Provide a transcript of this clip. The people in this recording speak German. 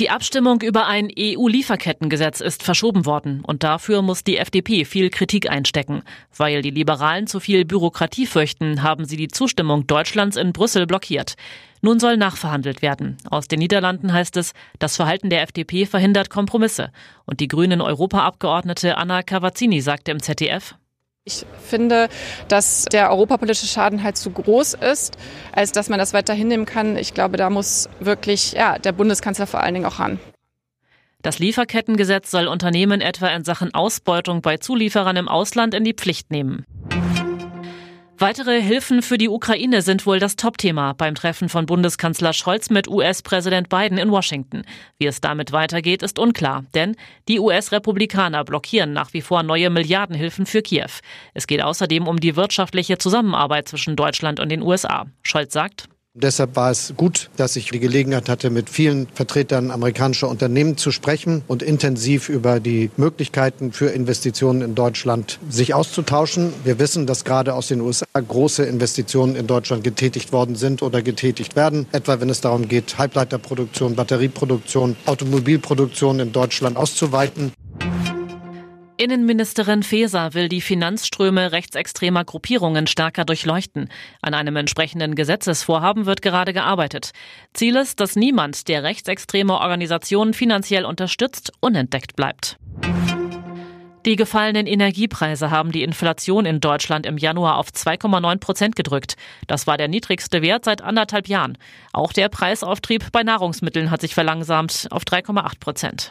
Die Abstimmung über ein EU-Lieferkettengesetz ist verschoben worden und dafür muss die FDP viel Kritik einstecken. Weil die Liberalen zu viel Bürokratie fürchten, haben sie die Zustimmung Deutschlands in Brüssel blockiert. Nun soll nachverhandelt werden. Aus den Niederlanden heißt es, das Verhalten der FDP verhindert Kompromisse. Und die grünen Europaabgeordnete Anna Cavazzini sagte im ZDF, ich finde, dass der europapolitische Schaden halt zu groß ist, als dass man das weiter hinnehmen kann. Ich glaube, da muss wirklich ja, der Bundeskanzler vor allen Dingen auch ran. Das Lieferkettengesetz soll Unternehmen etwa in Sachen Ausbeutung bei Zulieferern im Ausland in die Pflicht nehmen. Weitere Hilfen für die Ukraine sind wohl das Topthema beim Treffen von Bundeskanzler Scholz mit US-Präsident Biden in Washington. Wie es damit weitergeht, ist unklar, denn die US-Republikaner blockieren nach wie vor neue Milliardenhilfen für Kiew. Es geht außerdem um die wirtschaftliche Zusammenarbeit zwischen Deutschland und den USA. Scholz sagt, Deshalb war es gut, dass ich die Gelegenheit hatte, mit vielen Vertretern amerikanischer Unternehmen zu sprechen und intensiv über die Möglichkeiten für Investitionen in Deutschland sich auszutauschen. Wir wissen, dass gerade aus den USA große Investitionen in Deutschland getätigt worden sind oder getätigt werden, etwa wenn es darum geht, Halbleiterproduktion, Batterieproduktion, Automobilproduktion in Deutschland auszuweiten. Innenministerin Faeser will die Finanzströme rechtsextremer Gruppierungen stärker durchleuchten. An einem entsprechenden Gesetzesvorhaben wird gerade gearbeitet. Ziel ist, dass niemand, der rechtsextreme Organisationen finanziell unterstützt, unentdeckt bleibt. Die gefallenen Energiepreise haben die Inflation in Deutschland im Januar auf 2,9 Prozent gedrückt. Das war der niedrigste Wert seit anderthalb Jahren. Auch der Preisauftrieb bei Nahrungsmitteln hat sich verlangsamt auf 3,8 Prozent.